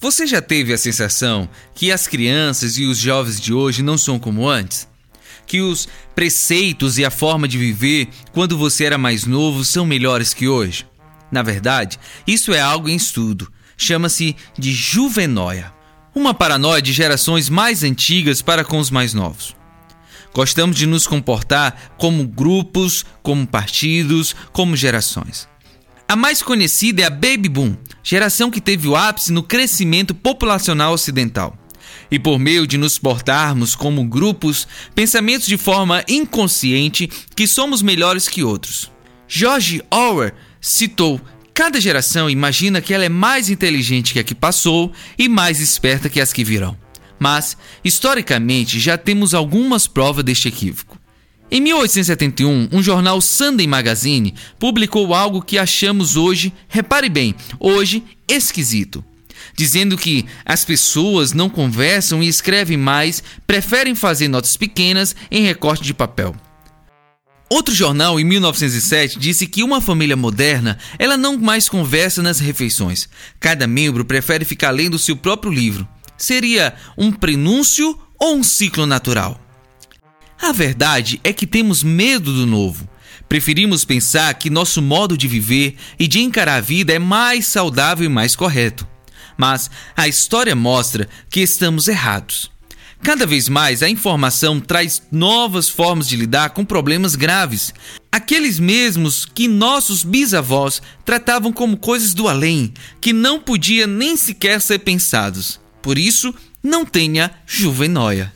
Você já teve a sensação que as crianças e os jovens de hoje não são como antes? Que os preceitos e a forma de viver quando você era mais novo são melhores que hoje? Na verdade, isso é algo em estudo. Chama-se de juvenóia. Uma paranoia de gerações mais antigas para com os mais novos. Gostamos de nos comportar como grupos, como partidos, como gerações. A mais conhecida é a Baby Boom, geração que teve o ápice no crescimento populacional ocidental. E por meio de nos portarmos como grupos, pensamentos de forma inconsciente que somos melhores que outros. George Orwell citou: Cada geração imagina que ela é mais inteligente que a que passou e mais esperta que as que virão. Mas, historicamente, já temos algumas provas deste equívoco. Em 1871, um jornal Sunday Magazine publicou algo que achamos hoje, repare bem, hoje esquisito. Dizendo que as pessoas não conversam e escrevem mais, preferem fazer notas pequenas em recorte de papel. Outro jornal, em 1907, disse que uma família moderna, ela não mais conversa nas refeições. Cada membro prefere ficar lendo seu próprio livro. Seria um prenúncio ou um ciclo natural? A verdade é que temos medo do novo. Preferimos pensar que nosso modo de viver e de encarar a vida é mais saudável e mais correto. Mas a história mostra que estamos errados. Cada vez mais a informação traz novas formas de lidar com problemas graves, aqueles mesmos que nossos bisavós tratavam como coisas do além, que não podia nem sequer ser pensados. Por isso, não tenha juvenóia.